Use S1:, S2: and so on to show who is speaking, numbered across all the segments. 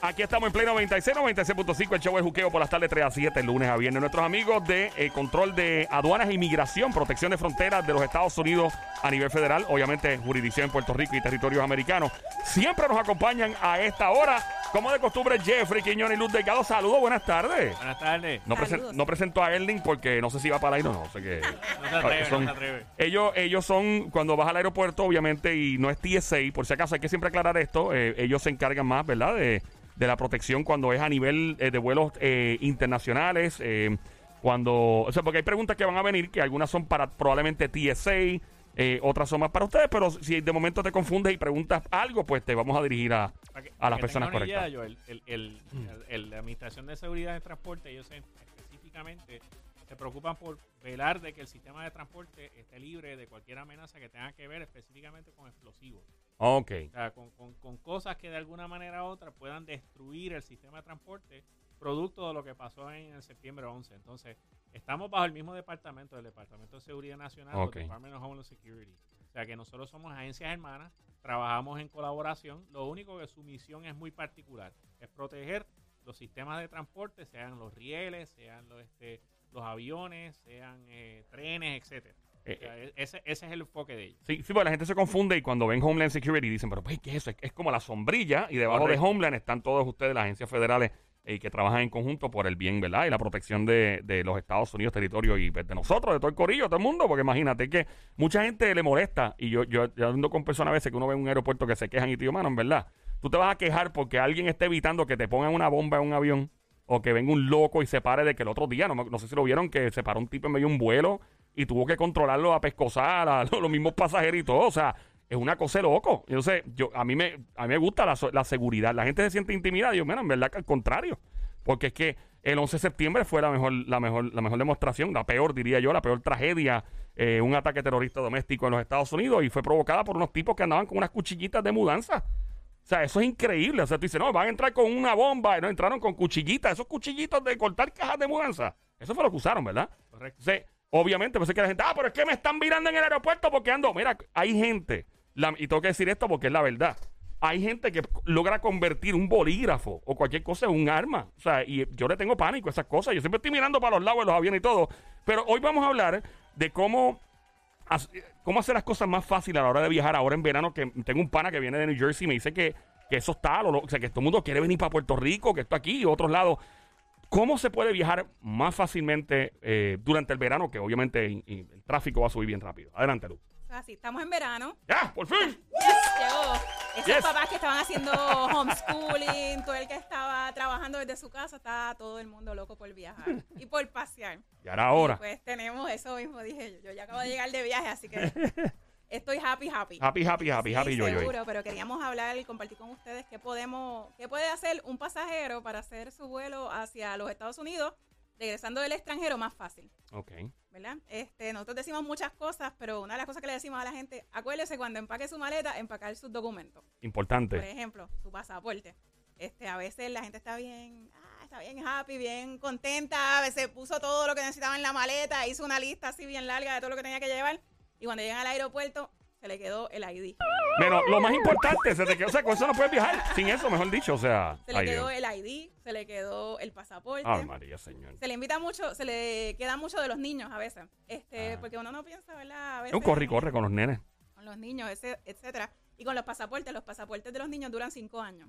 S1: Aquí estamos en pleno 96, 96.5, el show de juqueo por las tardes 3 a 7, lunes a viernes. Nuestros amigos de eh, control de aduanas e inmigración, protección de fronteras de los Estados Unidos a nivel federal, obviamente jurisdicción en Puerto Rico y territorios americanos, siempre nos acompañan a esta hora. Como de costumbre, Jeffrey Quiñones y Luz Delgado. Saludos, buenas tardes.
S2: Buenas tardes.
S1: No, presen-
S3: Saludos.
S1: no presento a Erling porque no sé si va para el aire o no. Sé que,
S2: No se atreve,
S1: son-
S2: no se atreve.
S1: ellos, ellos son, cuando vas al aeropuerto, obviamente, y no es TSA, por si acaso hay que siempre aclarar esto, eh, ellos se encargan más, ¿verdad? De, de la protección cuando es a nivel eh, de vuelos eh, internacionales, eh, cuando, o sea, porque hay preguntas que van a venir, que algunas son para probablemente TSA, eh, otras son más para ustedes, pero si de momento te confundes y preguntas algo, pues te vamos a dirigir a,
S2: Para que-
S1: a las personas
S2: idea,
S1: correctas.
S2: Joel, el, el- el- el- la Administración de Seguridad de Transporte, ellos específicamente se preocupan por velar de que el sistema de transporte esté libre de cualquier amenaza que tenga que ver específicamente con explosivos.
S1: Ok.
S2: O sea, con, con- con cosas que de alguna manera u otra puedan destruir el sistema de transporte producto de lo que pasó en el septiembre 11. Entonces, estamos bajo el mismo departamento, el Departamento de Seguridad Nacional,
S1: Ok.
S2: el Department of Homeland Security. O sea, que nosotros somos agencias hermanas, trabajamos en colaboración. Lo único que su misión es muy particular, es proteger los sistemas de transporte, sean los rieles, sean los, este, los aviones, sean eh, trenes, etcétera.
S1: Eh,
S2: O sea, e- ese, ese es el enfoque de ellos.
S1: Sí, sí, porque la gente se confunde y cuando ven Homeland Security dicen, pero pues, ¿qué es eso? Es, es como la sombrilla y debajo
S2: Correcto.
S1: de Homeland están todos ustedes, las agencias federales eh, que trabajan en conjunto por el bien, ¿verdad? Y la protección de, de los Estados Unidos, territorio y pues, de nosotros, de todo el corillo, todo el mundo, porque imagínate que mucha gente le molesta y yo, yo, yo ando con personas a veces que uno ve en un aeropuerto que se quejan y te digo, mano, en verdad, tú te vas a quejar porque alguien esté evitando que te pongan una bomba en un avión o que venga un loco y se pare de que el otro día, no, no sé si lo vieron, que se paró un tipo en medio de un vuelo y tuvo que controlarlo a pescosar a los, mismos pasajeros y todo. O sea, es una cosa de loco. Entonces, yo, a, mí me, a mí me gusta la, la seguridad. La gente se siente intimidada. Y yo, mira, en verdad que al contrario. Porque es que el 11 de septiembre fue la mejor, la mejor, la mejor demostración, la peor, diría yo, la peor tragedia, eh, un ataque terrorista doméstico en los Estados Unidos y fue provocada por unos tipos que andaban con unas cuchillitas de mudanza. O sea, eso es increíble. O sea, tú dices, no, van a entrar con una bomba. Y no entraron con cuchillitas. Esos cuchillitos de cortar cajas de mudanza. Eso fue lo que usaron, ¿verdad?
S2: Correcto.
S1: Obviamente, pues es que la gente, ah, pero es que me están mirando en el aeropuerto porque ando. Mira, hay gente, la- y tengo que decir esto porque es la verdad. Hay gente que logra convertir un bolígrafo o cualquier cosa en un arma. O sea, y yo le tengo pánico a esas cosas. Yo siempre estoy mirando para los lados de los aviones y todo. Pero hoy vamos a hablar de cómo cómo hacer las cosas más fáciles a la hora de viajar ahora en verano. Que tengo un pana que viene de New Jersey y me dice que, que eso está, lo- o sea, que todo el mundo quiere venir para Puerto Rico, que esto aquí y otros lados. ¿Cómo se puede viajar más fácilmente eh, durante el verano? Que obviamente y el tráfico va a subir bien rápido. Adelante, Luz.
S3: Así, estamos en verano.
S1: ¡Ya! ¡Por fin!
S3: Llegó. Esos
S1: Yes.
S3: papás que estaban haciendo homeschooling, todo el que estaba trabajando desde su casa, está todo el mundo loco por viajar y por pasear.
S1: Ya era hora.
S3: Y pues tenemos eso mismo, dije yo. Yo ya acabo de llegar de viaje, así que estoy happy, happy.
S1: Happy, happy, happy,
S3: Sí,
S1: happy, yo, yo.
S3: seguro, pero queríamos hablar y compartir con ustedes qué podemos, qué puede hacer un pasajero para hacer su vuelo hacia los Estados Unidos, regresando del extranjero más fácil.
S1: Ok.
S3: ¿verdad? Este, nosotros decimos muchas cosas, pero una de las cosas que le decimos a la gente, acuérdese cuando empaque su maleta, empacar sus documentos. Por
S1: Importante.
S3: ejemplo, su pasaporte. Este, a veces la gente está bien, ah, está bien happy, bien contenta, a veces puso todo lo que necesitaba en la maleta, hizo una lista así bien larga de todo lo que tenía que llevar, y cuando llegan al aeropuerto, se le quedó el ID.
S1: Pero lo más importante, se te quedó, o sea, con eso no puedes viajar. Sin eso, mejor dicho, o sea.
S3: Se le quedó el ID, se le quedó el pasaporte.
S1: Ay, María, señor.
S3: se le invita mucho, se le queda mucho de los niños a veces. Este,
S1: Ah.
S3: porque uno no piensa, ¿verdad? A
S1: Es
S3: veces
S1: un corre y corre con los nenes.
S3: con los niños, etcétera. Y con los pasaportes, los pasaportes de los niños duran cinco años.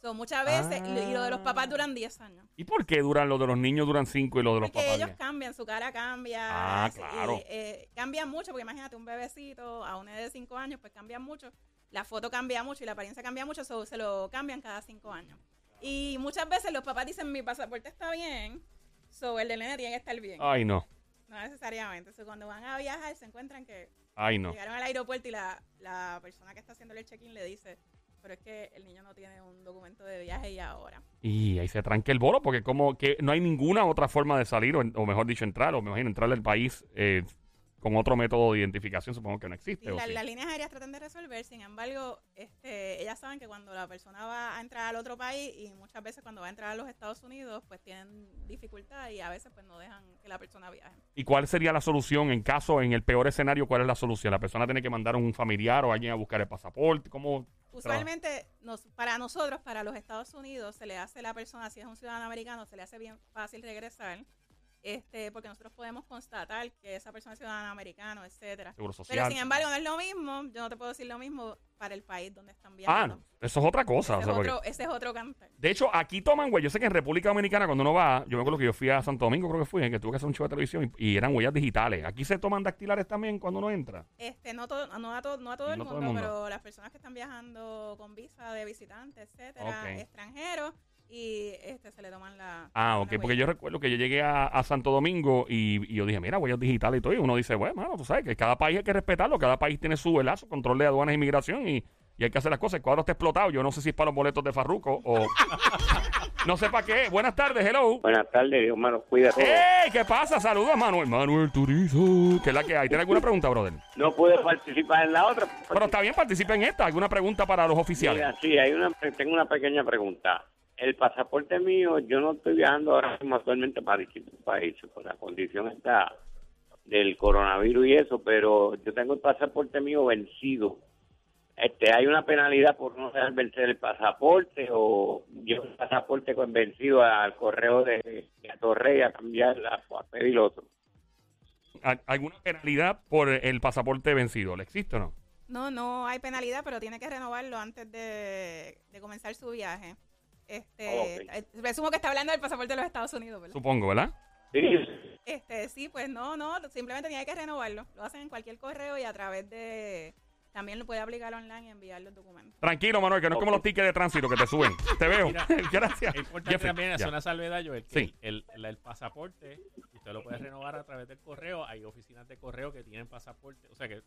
S3: So, muchas veces, y, y lo de los papás duran 10 años.
S1: ¿Y por qué duran los de los niños duran cinco y los de los
S3: Porque
S1: papás?
S3: ellos
S1: diez?
S3: cambian, su cara cambia.
S1: Ah,
S3: sí,
S1: claro.
S3: eh, cambian mucho, porque imagínate, un bebecito a un de 5 años, pues cambian mucho. La foto cambia mucho y la apariencia cambia mucho, so, se lo cambian cada 5 años. Y muchas veces los papás dicen, mi pasaporte está bien, so el del nene tiene que estar bien.
S1: Ay, no.
S3: No necesariamente. So, cuando van a viajar se encuentran que
S1: Ay, no.
S3: Llegaron al aeropuerto y la, la persona que está haciendo el check-in le dice, pero es que el niño no tiene un documento de viaje y ahora.
S1: Y ahí se tranque el bolo porque como que no hay ninguna otra forma de salir, o, o mejor dicho, entrar, o me imagino entrar al país eh, con otro método de identificación, supongo que no existe.
S3: Sí,
S1: ¿o
S3: la-
S1: sí?
S3: las líneas aéreas tratan de resolver, sin embargo, este, ellas saben que cuando la persona va a entrar al otro país y muchas veces cuando va a entrar a los Estados Unidos, pues tienen dificultad y a veces pues no dejan que la persona viaje.
S1: ¿Y cuál sería la solución en caso, en el peor escenario, cuál es la solución? ¿La persona tiene que mandar a un familiar o alguien a buscar el pasaporte? ¿Cómo?
S3: Usualmente, nos, para nosotros, para los Estados Unidos, se le hace a la persona, si es un ciudadano americano, se le hace bien fácil regresar, este, porque nosotros podemos constatar que esa persona es ciudadano americano, etcétera.
S1: Seguro
S3: Pero sin embargo, no es lo mismo, yo no te puedo decir lo mismo para el país donde están
S1: ah,
S3: viajando.
S1: no, eso es otra cosa.
S3: ese,
S1: o sea,
S3: es otro, ese es otro cantar.
S1: De hecho, aquí toman huellas. Yo sé que en República Dominicana, cuando uno va, yo me acuerdo que yo fui a Santo Domingo, creo que fui, en que tuve que hacer un show de televisión y, y eran huellas digitales. Aquí se toman dactilares también cuando uno entra.
S3: Este, no, todo, no, a todo, no a todo, el,
S1: No
S3: mundo,
S1: todo el mundo.
S3: pero las personas que están viajando con visa de visitantes, etcétera, extranjeros, y este se le toman la.
S1: Ah,
S3: la
S1: ok, porque yo recuerdo que yo llegué a, a Santo Domingo y, y yo dije, mira, huellas digitales y todo. Y uno dice, bueno, mano, tú sabes que cada país hay que respetarlo, cada país tiene su su control de aduanas e inmigración y, y hay que hacer las cosas. El cuadro está explotado. Yo no sé si es para los boletos de Farruco o. no sé para qué. Buenas tardes, hello.
S4: Buenas tardes, Dios a todos.
S1: ¡Ey! ¿Qué pasa? Saludos, Manuel. Manuel Turizo. ¿Qué es la que hay? ¿Tiene alguna pregunta, brother?
S4: No pude participar en la otra.
S1: Pero está bien, participa en esta. ¿Alguna pregunta para los oficiales?
S4: Mira, sí, hay una, tengo una pequeña pregunta. El pasaporte mío, yo no estoy viajando ahora mismo actualmente para distintos países, por la condición está del coronavirus y eso, pero yo tengo el pasaporte mío vencido. Este, ¿Hay una penalidad por no dejar vencer el pasaporte o yo el pasaporte con vencido al correo de, de Torrey a cambiarla o a pedir otro?
S1: ¿Al- ¿Alguna penalidad por el pasaporte vencido? ¿Le existe o no?
S3: No, no hay penalidad, pero tiene que renovarlo antes de, de comenzar su viaje. Este,
S4: Ok.
S3: eh, presumo que está hablando del pasaporte de los Estados Unidos, ¿verdad?
S1: Supongo, ¿verdad?
S4: Sí,
S3: Este, sí, pues no, no, simplemente tiene que renovarlo. Lo hacen en cualquier correo y a través de también lo puede aplicar online y enviar los documentos.
S1: Tranquilo, Manuel, que no es como los tickets de tránsito que te suben. Te veo.
S2: Mira,
S1: Gracias.
S2: Es importante
S1: Jeffrey,
S2: también hacer una salvedad, Joel, que
S1: Sí.
S2: el, el- el pasaporte usted lo puede renovar a través del correo. Hay oficinas de correo que tienen pasaporte. O sea que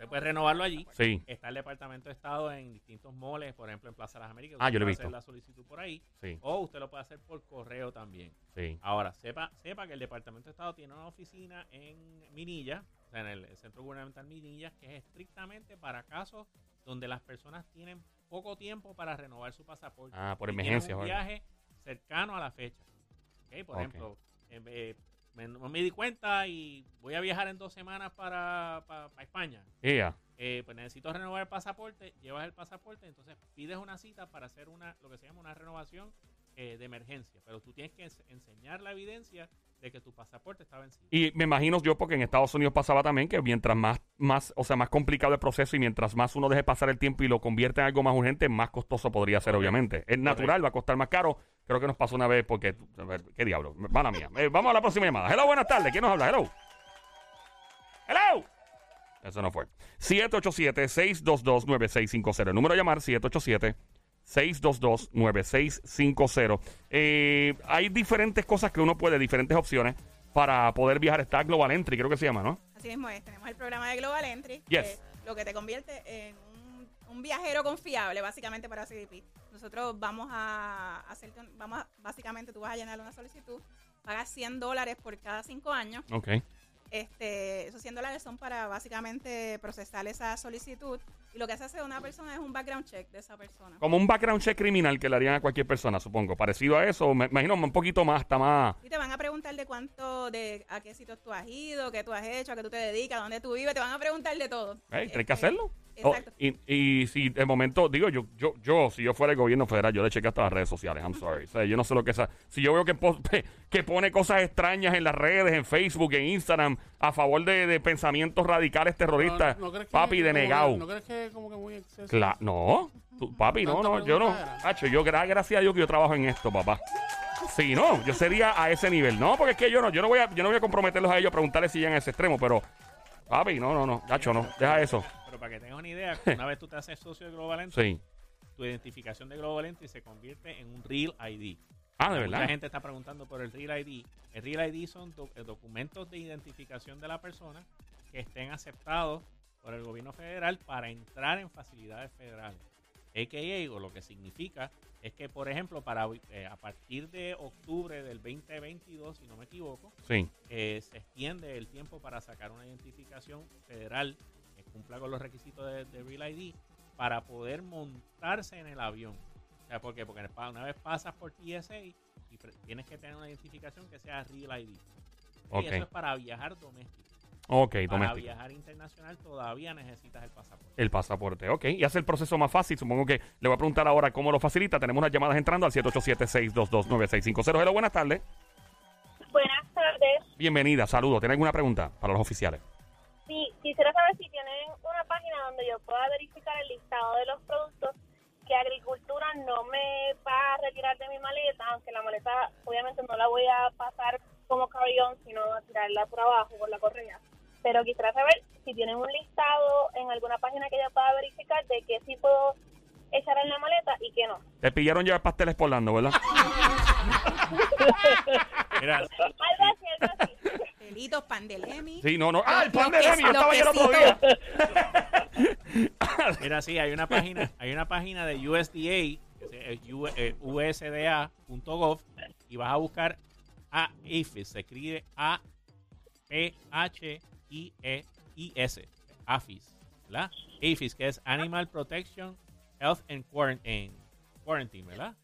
S2: usted puede renovarlo allí.
S1: Sí,
S2: Está el Departamento de Estado en distintos moles, por ejemplo en Plaza Las Américas.
S1: Ah,
S2: Usted
S1: yo lo he
S2: puede
S1: visto.
S2: hacer la solicitud por ahí.
S1: sí,
S2: O usted lo puede hacer por correo también.
S1: sí.
S2: Ahora, sepa, sepa que el Departamento de Estado tiene una oficina en Minilla, o sea, en el Centro Gubernamental Minilla, que es estrictamente para casos donde las personas tienen poco tiempo para renovar su pasaporte.
S1: Ah, por
S2: y
S1: emergencia,
S2: Un
S1: ¿vale?
S2: viaje cercano a la fecha. Ok, Por
S1: Ok.
S2: ejemplo, eh, me, no me di cuenta y voy a viajar en dos semanas para, para- para España.
S1: Yeah.
S2: Eh, pues necesito renovar el pasaporte, llevas el pasaporte, entonces pides una cita para hacer una lo que se llama una renovación eh, de emergencia, pero tú tienes que ens- enseñar la evidencia de que tu pasaporte está vencido.
S1: Y me imagino yo, porque en Estados Unidos pasaba también que mientras más, más, o sea, más complicado el proceso y mientras más uno deje pasar el tiempo y lo convierte en algo más urgente, más costoso podría ser, obviamente. Es natural, va a costar más caro. Creo que nos pasó una vez porque, a ver, ¿qué diablo? Mala mía. Eh, vamos a la próxima llamada. Hello, buenas tardes. ¿Quién nos habla? Hello. Hello. Eso no fue. 787-622-9650. El número a llamar, 787-622-9650. Eh, hay diferentes cosas que uno puede, diferentes opciones para poder viajar. Está Global Entry, creo que se llama, ¿no?
S3: Así mismo es, tenemos el programa de Global Entry,
S1: Yes.
S3: que lo que te convierte en un, un viajero confiable, básicamente para CDP. Nosotros vamos a hacerte, vamos a- básicamente tú vas a llenar una solicitud, pagas 100 dólares por cada 5 años.
S1: Ok.
S3: Este, esos 100 dólares son para básicamente procesar esa solicitud. Y lo que se hace una persona es un background check de esa persona.
S1: Como un background check criminal que le harían a cualquier persona, supongo. Parecido a eso, me imagino un poquito más, está más...
S3: Y te van a preguntar de cuánto, de a qué sitios tú has ido, qué tú has hecho, a qué tú te dedicas, dónde tú vives. Te van a preguntar de todo.
S1: Hey, tienes que
S3: Este,
S1: Oh, y, y si de momento, digo, yo, yo, yo, si yo fuera el gobierno federal, yo le chequeo hasta las redes sociales. I'm sorry. O sea, yo no sé lo que esa. Si yo veo que, que pone cosas extrañas en las redes, en Facebook, en Instagram, a favor de, de pensamientos radicales terroristas,
S5: No, ¿no crees que
S1: papi, denegado.
S5: ¿No crees que como que muy exceso?
S1: Cla- no, tú, papi, no, no, yo no. Hacho, yo, gra- gracias a Dios que yo trabajo en esto, papá. Sí, no, yo sería a ese nivel. No, porque es que yo no, yo no voy a, yo no voy a comprometerlos a ellos a preguntarles si llegan a ese extremo, pero, papi, no, no, no, Hacho, no, deja eso.
S2: Pero para que tengas una idea, una vez tú te haces socio de Global Entry,
S1: Sí.
S2: tu identificación de Global Entry se convierte en un Real ID.
S1: Ah, de verdad.
S2: gente está preguntando por el Real ID. El Real ID son doc- eh, documentos de identificación de la persona que estén aceptados por el gobierno federal para entrar en facilidades federales. AKA, o lo que significa, es que, por ejemplo, para eh, a partir de octubre del 2022, si no me equivoco,
S1: Sí.
S2: eh, se extiende el tiempo para sacar una identificación federal que cumpla con los requisitos de, de Real ID para poder montarse en el avión. O sea, ¿por qué? Porque una vez pasas por TSA y tienes que tener una identificación que sea Real ID. Y eso es para viajar doméstico.
S1: Ok,
S2: Para viajar internacional todavía necesitas el pasaporte.
S1: El pasaporte, ok. Y hace el proceso más fácil. Supongo que le voy a preguntar ahora cómo lo facilita. Tenemos unas llamadas entrando al 787-622-9650. Hello, buenas tardes.
S5: Buenas tardes.
S1: Bienvenida, saludos. ¿Tiene alguna pregunta para los oficiales?
S5: Sí, quisiera saber si tienen una página donde yo pueda verificar el listado de los productos que Agricultura no me va a retirar de mi maleta, aunque la maleta obviamente no la voy a pasar como carry-on, sino a tirarla por abajo, por la correa. Pero quisiera saber si tienen un listado en alguna página que yo pueda verificar de qué sí puedo echar en la maleta y qué no.
S1: Te pillaron llevar pasteles por Lando, ¿verdad?
S2: Mira,
S5: Algo así, algo así.
S3: Pelitos, pandelemi.
S1: Sí, no, no. ¡Ah, el pan de! Yo
S3: los
S1: estaba ayer otro día.
S2: mira, sí, hay una página, hay una página de USDA, que es U- eh, usda.gov, y vas a buscar a APHIS, se escribe A P H I E I S, APHIS, ¿verdad? APHIS, que es Animal Protection Health and Quarantine, Quarantine, ¿verdad?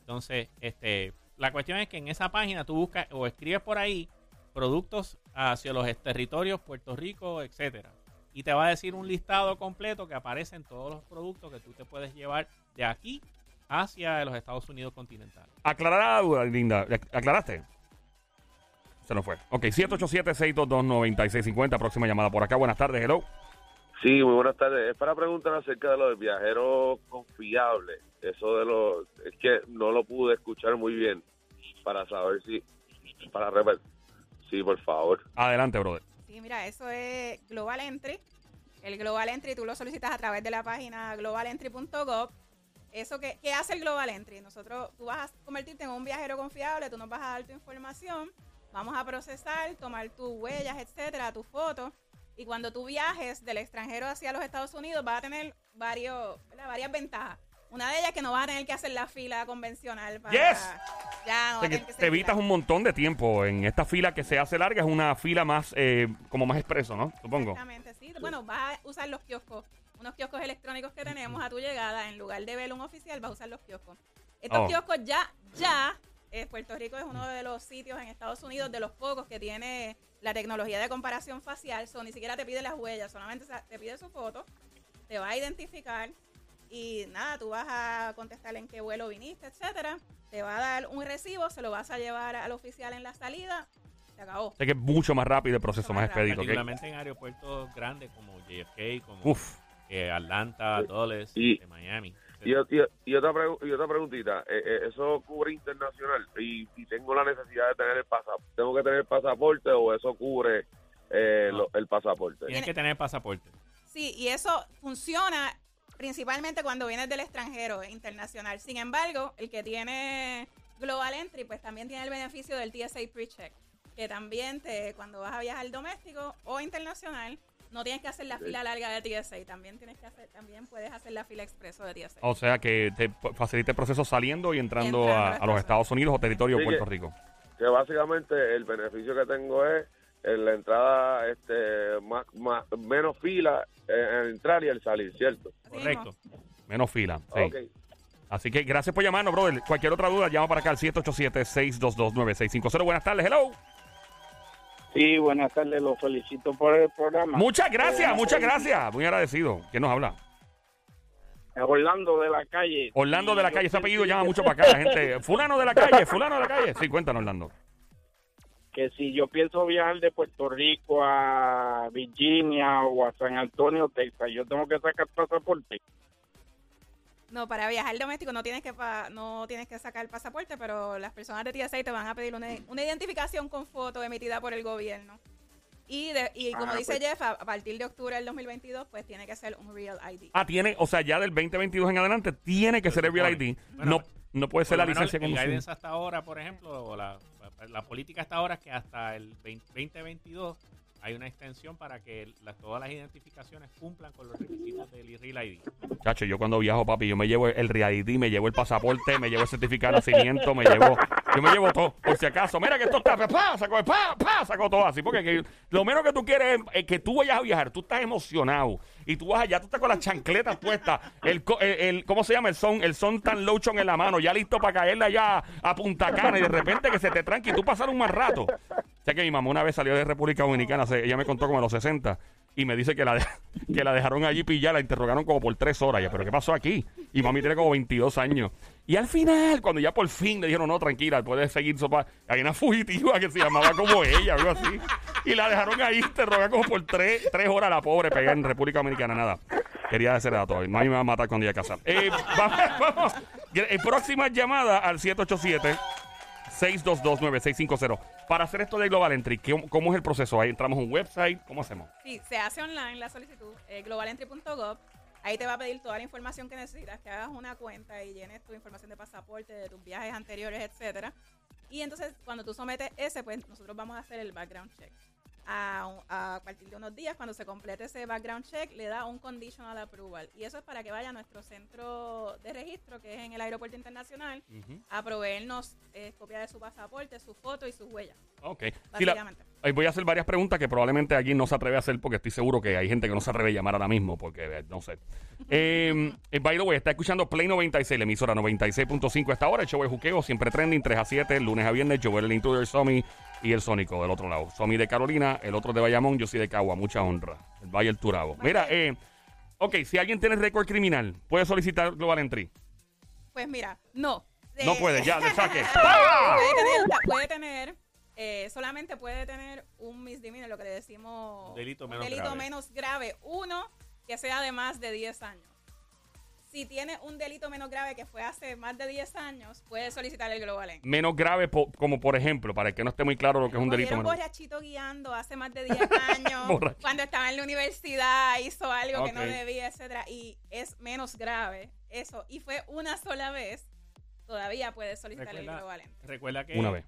S2: Entonces, este, la cuestión es que en esa página tú buscas o escribes por ahí productos hacia los territorios Puerto Rico, etcétera. Y te va a decir un listado completo que aparecen todos los productos que tú te puedes llevar de aquí hacia los Estados Unidos continentales.
S1: Aclarar la duda, Linda. ¿Aclaraste? Se nos fue. Ok, 787-622-9650. Próxima llamada por acá. Buenas tardes, hello.
S6: Sí, muy buenas tardes. Es para preguntar acerca de lo del viajero confiable. Eso de lo... Es que no lo pude escuchar muy bien para saber si... Para repetir. Sí, por favor.
S1: Adelante, brother.
S3: Sí, mira, eso es Global Entry. El Global Entry tú lo solicitas a través de la página globalentry.gov. Eso que, ¿Qué hace el Global Entry? Nosotros, tú vas a convertirte en un viajero confiable, tú nos vas a dar tu información, vamos a procesar, tomar tus huellas, etcétera, tus fotos. Y cuando tú viajes del extranjero hacia los Estados Unidos, vas a tener varios, ¿verdad? varias ventajas. Una de ellas es que no vas a tener que hacer la fila convencional para.
S1: Yes.
S3: Ya, no
S1: O sea, que
S3: que
S1: te evitas un montón de tiempo. En esta fila que se hace larga es una fila más, eh, como más expreso, ¿no? Supongo.
S3: Exactamente, sí. Bueno, vas a usar los kioscos, unos kioscos electrónicos que tenemos a tu llegada. En lugar de ver un oficial, vas a usar los kioscos. Estos
S1: Oh.
S3: kioscos ya, ya, eh, Puerto Rico es uno de los sitios en Estados Unidos, de los pocos que tiene la tecnología de comparación facial. So, ni siquiera te pide las huellas, solamente te pide su foto, te va a identificar y nada, tú vas a contestar en qué vuelo viniste, etcétera. Te va a dar un recibo, se lo vas a llevar al oficial en la salida. Se acabó.
S1: O sea que es mucho más rápido el proceso,
S3: Mucho
S1: más expedito.
S2: Particularmente en aeropuertos grandes como JFK, como
S1: Uf.
S2: eh, Atlanta, Dulles,
S6: Y-
S2: Miami.
S6: Y, y- y otra, y otra preguntita. Eh, eh, ¿Eso cubre internacional? Y, y tengo la necesidad de tener el pasaporte. ¿Tengo que tener el pasaporte o eso cubre eh,
S2: No.
S6: lo- el pasaporte?
S2: Tienes que tener pasaporte.
S3: Sí, y eso funciona principalmente cuando vienes del extranjero internacional. Sin embargo, el que tiene Global Entry, pues también tiene el beneficio del TSA Pre-Check, que también te, cuando vas a viajar doméstico o internacional, no tienes que hacer la fila larga de TSA, también tienes que hacer, también puedes hacer la fila expreso de TSA.
S1: O sea que te facilita el proceso saliendo y entrando,
S3: Y entrando
S1: a,
S3: a los
S1: Estados Unidos o territorio de
S6: Sí,
S1: Puerto
S6: que-
S1: Rico.
S6: Que básicamente el beneficio que tengo es en la entrada este más, más menos fila eh, en el entrar y el salir, ¿cierto?
S2: Correcto.
S1: Menos fila. Sí. Así que gracias por llamarnos, brother. Cualquier otra duda, llama para acá al 787-622-9650. Buenas tardes, hello.
S7: Sí, buenas tardes, los felicito por el programa.
S1: Muchas gracias,
S7: Eh,
S1: muchas gracias. Muy agradecido. ¿Quién nos habla?
S7: Orlando de la calle.
S1: Orlando de la calle. Ese apellido llama mucho para acá, la gente. Fulano de la calle, fulano de la calle. Sí, cuéntanos, Orlando.
S7: Que si yo pienso viajar de Puerto Rico a Virginia o a San Antonio, Texas, yo tengo que sacar pasaporte.
S3: No, para viajar doméstico no tienes que pa- no tienes que sacar el pasaporte, pero las personas de TSA te van a pedir una, una identificación con foto emitida por el gobierno. Y, de- y como
S7: Ah,
S3: dice
S7: pues.
S3: Jeff, a, a partir de octubre del 2022, pues tiene que ser un Real ID.
S1: Ah, tiene, o sea, ya del 2022 en adelante tiene que
S2: Se
S1: ser el Real. ID.
S2: Bueno,
S1: no, no puede ser
S2: Por
S1: la licencia de
S2: el guidance hasta ahora, por ejemplo, o la, la política hasta ahora es que hasta el 20- 2022 hay una extensión para que todas las identificaciones cumplan con los requisitos del Real ID.
S1: Chacho, yo cuando viajo, papi, yo me llevo el Real ID, me llevo el pasaporte, me llevo el certificado de nacimiento, me llevo, yo me llevo todo, por si acaso. Mira que esto está, pa, saco, pa, pa, saco todo así, porque que- lo menos que tú quieres es que tú vayas a viajar, tú estás emocionado y tú vas allá, tú estás con las chancletas puestas, el, el, el- ¿cómo se llama? El son, el son tan lotion en la mano, ya listo para caerle allá a Punta Cana y de repente que se te tranque y tú pasar un mal rato. O que mi mamá una vez salió de República Dominicana, ella me contó como a los 60 y me dice que la, que la dejaron allí pillar, la interrogaron como por tres horas. Ya, pero ¿qué pasó aquí? Y mami tiene como 22 años. Y al final, cuando ya por fin le dijeron, no, tranquila, puedes seguir sopa, hay una fugitiva que se llamaba como ella, algo así. Y la dejaron ahí interrogada como por tres, tres horas la pobre pegada en República Dominicana. Nada. Quería ese dato. No me va a matar cuando llegue a casa. Eh, vamos, vamos. Próxima llamada al 787 622-9650. Para hacer esto de Global Entry, ¿qué- ¿cómo es el proceso? Ahí entramos a un website, ¿cómo hacemos?
S3: Sí, se hace online la solicitud, eh, globalentry.gov. Ahí te va a pedir toda la información que necesitas, que hagas una cuenta y llenes tu información de pasaporte, de tus viajes anteriores, etcétera. Y entonces, cuando tú sometes ese, pues nosotros vamos a hacer el background check. A, partir de unos días, cuando se complete ese background check, le da un conditional approval. Y eso es para que vaya a nuestro centro de registro, que es en el Aeropuerto Internacional, a proveernos eh, copia de su pasaporte, su foto y sus huellas.
S1: Ok. Sí, la-
S3: Básicamente.
S1: ahí voy a hacer varias preguntas que probablemente allí no se atreve a hacer porque estoy seguro que hay gente que no se atreve a llamar ahora mismo porque eh, no sé. Eh, eh, by the way, está escuchando Play 96, la emisora 96.5 a esta hora. El show de juqueo, siempre trending, 3 a 7, lunes a viernes. Joel, el intruder, Somi y el Sónico del otro lado. Somi de Carolina, el otro de Bayamón, yo soy de Cagua, mucha honra. El Valle el Turabo. Mira, eh, ok, si alguien tiene récord criminal, puede solicitar Global Entry.
S3: Pues mira, no.
S1: No
S3: Eh,
S1: puede, ya, le saque.
S3: puede tener, puede tener eh, solamente puede tener un misdemeanor, lo que le decimos
S2: Un delito
S3: un
S2: menos
S3: delito
S2: grave.
S3: menos grave. Uno que sea de más de 10 años. Si tiene un delito menos grave que fue hace más de 10 años, puede solicitar el Global Entry.
S1: Menos grave, po- como por ejemplo, para el que no esté muy claro lo que es un delito.
S3: Cogieron
S1: menor.
S3: borrachito guiando hace más de 10 años,
S1: Borracho.
S3: cuando estaba en la universidad, hizo algo que no
S1: Ok.
S3: debía, etcétera, y es menos grave eso, y fue una sola vez, todavía puede solicitar el
S2: Recuerda,
S3: Global Entry.
S2: recuerda que
S1: Una vez.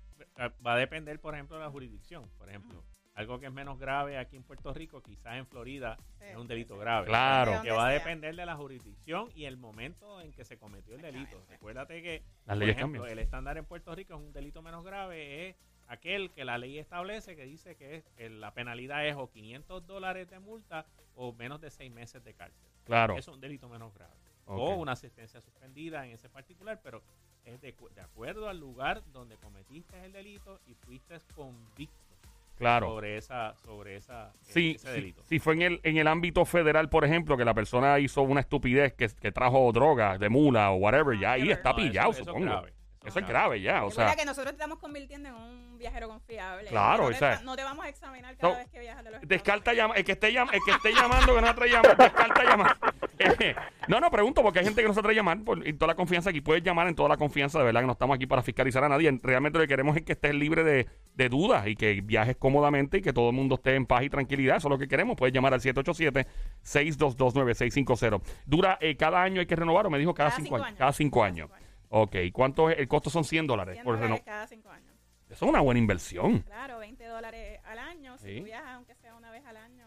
S2: va a depender, por ejemplo, de la jurisdicción. Por ejemplo, algo que es menos grave aquí en Puerto Rico, quizás en Florida
S3: Sí,
S2: es un delito
S3: sí.
S2: grave.
S1: Claro.
S2: Que va a depender de la jurisdicción y el momento en que se cometió el delito. Recuérdate que,
S1: Las
S2: por
S1: leyes
S2: ejemplo,
S1: cambian.
S2: el estándar en Puerto Rico es un delito menos grave, es aquel que la ley establece que dice que es, que la penalidad es o 500 dólares de multa o menos de 6 meses de cárcel.
S1: Claro.
S2: Eso es un delito menos grave. O una asistencia suspendida en ese particular, pero es de, cu- de acuerdo al lugar donde cometiste el delito y fuiste convicto
S1: Claro.
S2: sobre esa sobre esa eh,
S1: Sí,
S2: ese
S1: sí,
S2: delito.
S1: si fue en el, en el ámbito federal, por ejemplo, que la persona hizo una estupidez que, que trajo droga de mula o whatever, ya ahí está
S2: No, eso-
S1: pillado,
S2: eso es
S1: supongo.
S2: grave.
S1: Eso es grave ya, o sea,
S3: que nosotros estamos convirtiendo en un viajero confiable.
S1: Claro,
S3: no,
S1: o
S3: te,
S1: sea,
S3: no te vamos a examinar cada
S1: no,
S3: vez que viajas de los
S1: descarta llama, el que esté llam- el que esté llamando que no se atreve a llamar, descarta llamar. Eh, no, no, pregunto porque hay gente que no se atreve a llamar por, y toda la confianza aquí puedes llamar en toda la confianza, de verdad que no estamos aquí para fiscalizar a nadie. Realmente lo que queremos es que estés libre de, de dudas y que viajes cómodamente y que todo el mundo esté en paz y tranquilidad. Eso es lo que queremos. Puedes llamar al 787-622-9650. Dura eh, cada año hay que renovar o me dijo cada,
S3: Cada
S1: cinco,
S3: cinco
S1: años.
S3: años.
S1: Cada cinco
S3: Cada
S1: años.
S3: cinco años.
S1: Ok, ¿cuánto es? El costo son 100 dólares
S3: 100
S1: por
S3: dólares cada cinco años.
S1: Eso es una buena inversión.
S3: Claro, 20 dólares al año. Si
S1: Sí.
S3: tú viajas, aunque sea una vez al año,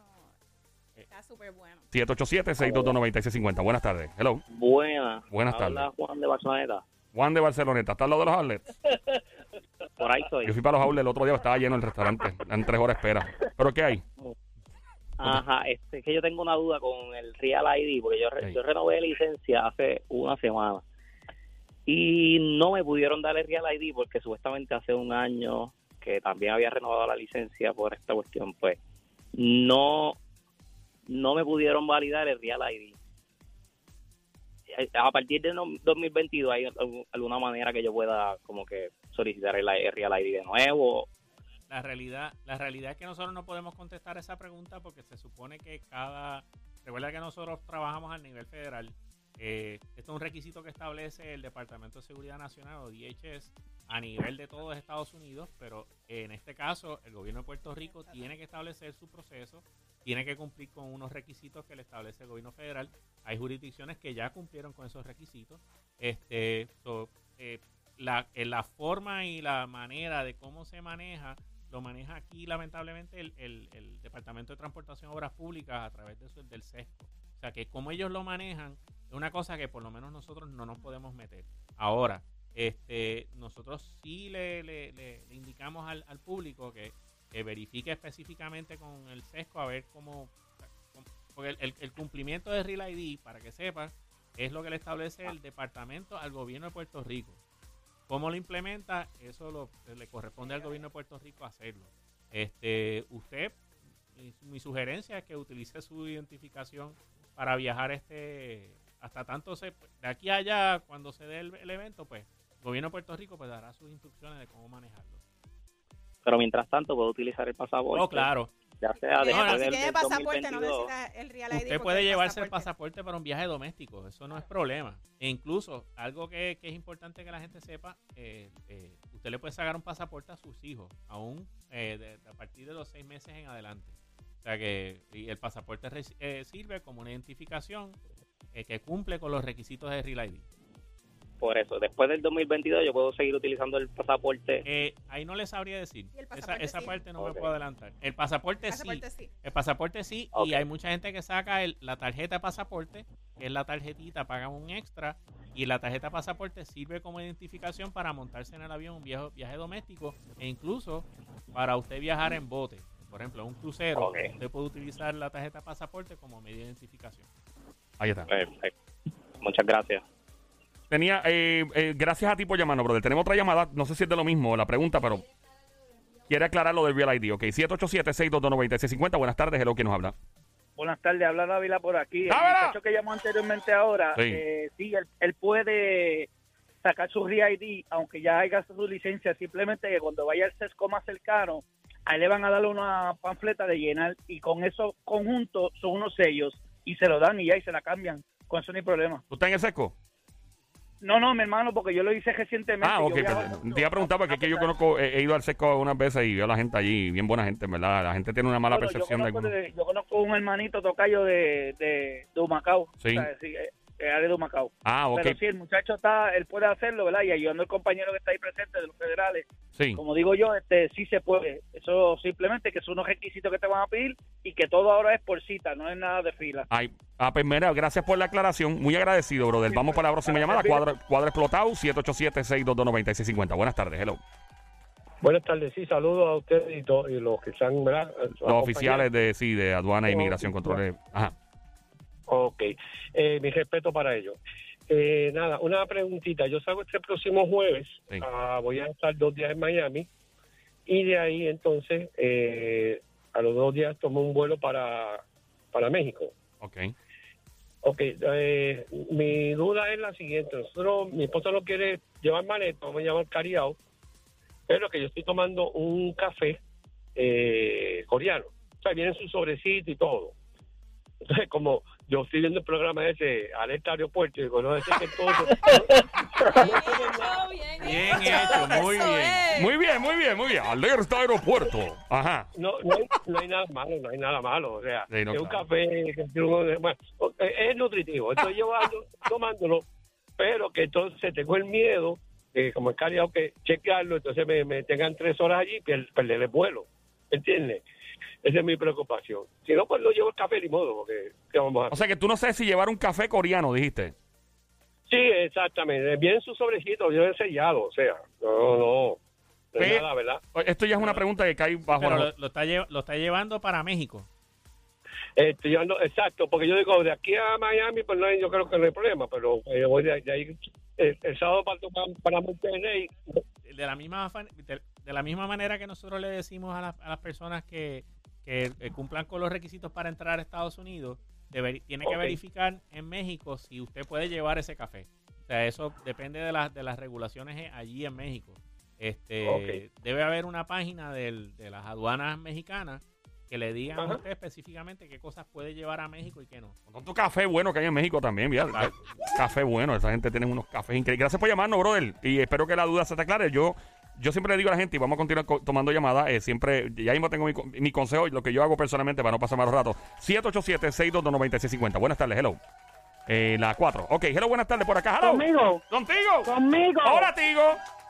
S3: está súper bueno.
S1: 787-622-9650. Buenas tardes. Hello.
S8: Buenas.
S1: Buenas
S8: Habla
S1: tardes.
S8: Juan de Barceloneta.
S1: Juan de Barceloneta. ¿Está al lado de los outlets?
S8: Por ahí estoy.
S1: Yo fui para los outlets el otro día, estaba lleno el restaurante. En tres horas espera. ¿Pero qué hay?
S8: Ajá, este, es que yo tengo una duda con el Real ID, porque yo, re-
S1: Sí.
S8: yo renové licencia hace una semana y no me pudieron dar el Real ID porque supuestamente hace un año que también había renovado la licencia por esta cuestión, pues no, no me pudieron validar el Real ID. Eh, A partir de no- 2022 hay alguna manera que yo pueda como que solicitar el, el Real ID de nuevo
S2: La realidad, la realidad es que nosotros no podemos contestar esa pregunta porque se supone que cada... Recuerda que nosotros trabajamos a nivel federal. Eh, esto es un requisito que establece el Departamento de Seguridad Nacional o DHS a nivel de todos Estados Unidos, pero en este caso el gobierno de Puerto Rico tiene que establecer su proceso, tiene que cumplir con unos requisitos que le establece el gobierno federal. Hay jurisdicciones que ya cumplieron con esos requisitos. Este, so, eh, la, en la forma y la manera de cómo se maneja lo maneja aquí lamentablemente el, el- el Departamento de Transportación y Obras Públicas a través de su- del SESCO. O sea que como ellos lo manejan es una cosa que por lo menos nosotros no nos podemos meter. Ahora, este, nosotros sí le, le- indicamos al, al público que, que verifique específicamente con el SESCO a ver cómo... Porque el, el- cumplimiento de Real ID, para que sepa, es lo que le establece el departamento al gobierno de Puerto Rico. ¿Cómo lo implementa? Eso lo, le corresponde al gobierno de Puerto Rico hacerlo. Este, usted, mi sugerencia es que utilice su identificación para viajar este hasta tanto se de aquí a allá cuando se dé el, el evento, pues el gobierno de Puerto Rico pues dará sus instrucciones de cómo manejarlo.
S8: Pero mientras tanto puedo utilizar el pasaporte.
S2: Oh, claro.
S8: Ya sea
S3: Tiene-
S8: después
S3: si
S8: del,
S3: tiene
S8: del
S3: pasaporte, no
S8: 2022.
S3: necesita el Real ID.
S2: Usted puede
S3: el
S2: llevarse el
S3: pasaporte-
S2: pasaporte para un viaje doméstico, eso no es problema. E incluso, algo que, que es importante que la gente sepa, eh, eh, usted le puede sacar un pasaporte a sus hijos, aún eh, de- a partir de los seis meses en adelante. Sea que y el pasaporte eh, sirve como una identificación eh, que cumple con los requisitos de Real ID.
S8: Por eso, después del 2022 yo puedo seguir utilizando el pasaporte.
S2: Eh, ahí no le sabría decir. Esa,
S3: pasaporte
S2: esa
S3: sí.
S2: parte no me puedo adelantar. El pasaporte, sí.
S3: pasaporte sí.
S2: El pasaporte sí, y hay mucha gente que saca el- la tarjeta de pasaporte, que es la tarjetita, pagan un extra, y la tarjeta de pasaporte sirve como identificación para montarse en el avión un viaje, viaje doméstico e incluso para usted viajar en bote. Por ejemplo, un crucero,
S8: Ok.
S2: usted puede utilizar la tarjeta pasaporte como medio de identificación.
S1: Ahí está.
S8: Perfecto. Muchas gracias.
S1: Tenía, eh, eh, gracias a ti por llamarnos, brother. Tenemos otra llamada, no sé si es de lo mismo la pregunta, pero quiere aclarar lo del Real ID. Ok, 787-622-9650. Buenas tardes, hello, ¿quién nos habla?
S9: Buenas tardes, habla Dávila por aquí. El
S1: ¡Dávila!
S9: muchacho que llamó anteriormente ahora,
S1: Sí.
S9: eh, sí, él, él puede sacar su RID, aunque ya haya su licencia, simplemente que cuando vaya al sesco más cercano, ahí le van a darle una panfleta de llenar y con eso conjunto son unos sellos y se lo dan y ya y se la cambian. Con eso no hay problema.
S1: ¿Tú estás en el sesco?
S9: No, no, mi hermano, porque yo lo hice recientemente.
S1: Ah,
S9: yo
S1: ok.
S9: viajo
S1: pero. Te iba a preguntar porque es que yo conozco, he, he ido al sesco algunas veces y veo a la gente allí, bien buena gente, en ¿verdad? La gente tiene una mala
S9: Bueno, yo
S1: percepción de
S9: conozco de- yo conozco un hermanito tocayo de, de, de Humacao.
S1: Sí.
S9: O sea, sí, eh, eh, de Humacao.
S1: Ah, ok.
S9: Pero sí, el muchacho está, él puede hacerlo, ¿verdad? Y ayudando al compañero que está ahí presente de los federales.
S1: Sí.
S9: Como digo yo, este sí se puede. Eso simplemente que son unos requisitos que te van a pedir y que todo ahora es por cita, no es nada de fila.
S1: Ay, ah, pues mira, gracias por la aclaración. Muy agradecido, brother. Vamos para la próxima llamada. Cuadra, cuadra explotado, 787-622-9650. Buenas tardes, hello.
S10: Buenas tardes, sí, saludos a ustedes y, to- y los que están, ¿verdad?
S1: Los oficiales de, sí, de aduana e inmigración, controles. Ajá.
S10: Ok, eh, mi respeto para ellos. Eh, nada, una preguntita. Yo salgo este próximo jueves,
S1: Sí.
S10: ah, voy a estar dos días en Miami y de ahí entonces eh, a los dos días tomo un vuelo para, para México.
S1: Ok.
S10: Ok, eh, mi duda es la siguiente. Nosotros, mi esposa no quiere llevar maleta, vamos a llamar cariao, pero que yo estoy tomando un café eh, coreano. O sea, viene en su sobrecito y todo. Entonces, como yo estoy viendo el programa ese, Alerta Aeropuerto, y digo, no, ese que todo...
S3: Bien
S2: Bien hecho, muy bien.
S1: Muy bien, muy bien, muy bien. Alerta aeropuerto. Ajá.
S10: No, no, hay, no hay nada malo, no hay nada malo. O sea,
S1: Sí, no,
S10: es un
S1: claro.
S10: café bueno, es nutritivo. Estoy llevando, tomándolo, pero que entonces tengo el miedo, eh, como el cariado, que chequearlo, entonces me, me tengan tres horas allí y per- perder el vuelo. ¿Entiendes? Esa es mi preocupación. Si no, pues no llevo el café ni modo, porque ¿qué vamos a hacer?
S1: O sea que tú no sabes si llevar un café coreano, dijiste.
S10: Sí, exactamente. Viene su sobrecito, yo he sellado, o sea, no, no, no. Es nada, ¿verdad?
S1: Esto ya es una pregunta que cae bajo.
S2: Pero
S1: la-
S2: lo, lo está, lle- lo está llevando para México.
S10: Este, yo ando- exacto, porque yo digo, de aquí a Miami, pues no hay, yo creo que no hay problema, pero eh, voy de, de ahí el, el sábado para, para, para Monterrey.
S2: de la misma de, de la misma manera que nosotros le decimos a, las- a las personas que, que, eh, cumplan con los requisitos para entrar a Estados Unidos, deber- tiene que verificar en México si usted puede llevar ese café. O sea, eso depende de, las de las regulaciones allí en México. Este. Debe haber una página del- de las aduanas mexicanas que le digan a usted específicamente qué cosas puede llevar a México y qué no.
S1: Con tanto café bueno que hay en México también, mira. Café bueno, esa gente tiene unos cafés increíbles. Gracias por llamarnos, brother. Y espero que la duda se te aclare. Yo, yo siempre le digo a la gente, y vamos a continuar co- tomando llamadas, eh, siempre, ya mismo tengo mi, mi consejo y lo que yo hago personalmente para no pasar malos ratos. 787-622-9650. Buenas tardes, hello. Eh, la 4. Ok, hello, buenas tardes por acá. Hello.
S9: Conmigo,
S1: Contigo.
S9: conmigo.
S1: Ahora, Tigo.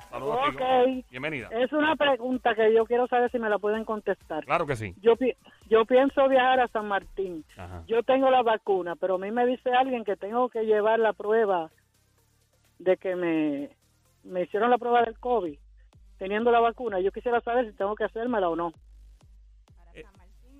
S1: Saludos,
S11: Ok.
S1: Rico. Bienvenida.
S11: Es una pregunta que yo quiero saber si me la pueden contestar.
S1: Claro que sí.
S11: Yo, pi- yo pienso viajar a San Martín.
S1: Ajá.
S11: Yo tengo la vacuna, pero a mí me dice alguien que tengo que llevar la prueba de que me, me hicieron la prueba del COVID teniendo la vacuna. Yo quisiera saber si tengo que hacérmela o no.
S2: Eh,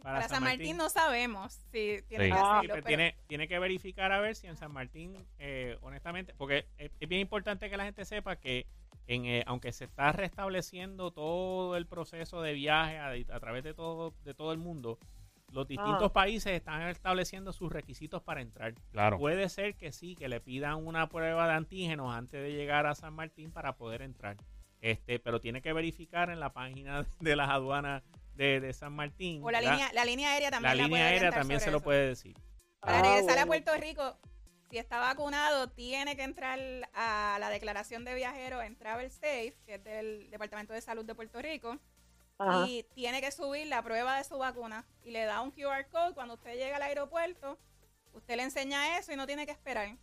S3: Para, San Martín, no sabemos si tiene
S1: Sí.
S3: que
S2: Sí,
S3: hacerlo,
S2: pero
S3: pero-
S2: tiene, tiene que verificar a ver si en San Martín, eh, honestamente, porque es, es bien importante que la gente sepa que en, eh, aunque se está restableciendo todo el proceso de viaje a, a través de todo, de todo el mundo, los distintos
S11: Ah.
S2: países están estableciendo sus requisitos para entrar.
S1: Claro.
S2: Puede ser que sí, que le pidan una prueba de antígenos antes de llegar a San Martín para poder entrar. Este, pero tiene que verificar en la página de las aduanas de, de San Martín.
S3: O la
S2: ¿verdad?
S3: línea, la línea aérea
S2: La
S3: también.
S2: línea
S3: puede
S2: aérea también se lo puede decir.
S3: Para
S11: Ah,
S3: regresar a
S11: bueno.
S3: Puerto Rico, si está vacunado, tiene que entrar a la declaración de viajero en Travel Safe, que es del Departamento de Salud de Puerto Rico,
S11: Ajá.
S3: y tiene que subir la prueba de su vacuna y le da un QR code cuando usted llega al aeropuerto. Usted le enseña eso y no tiene que esperar.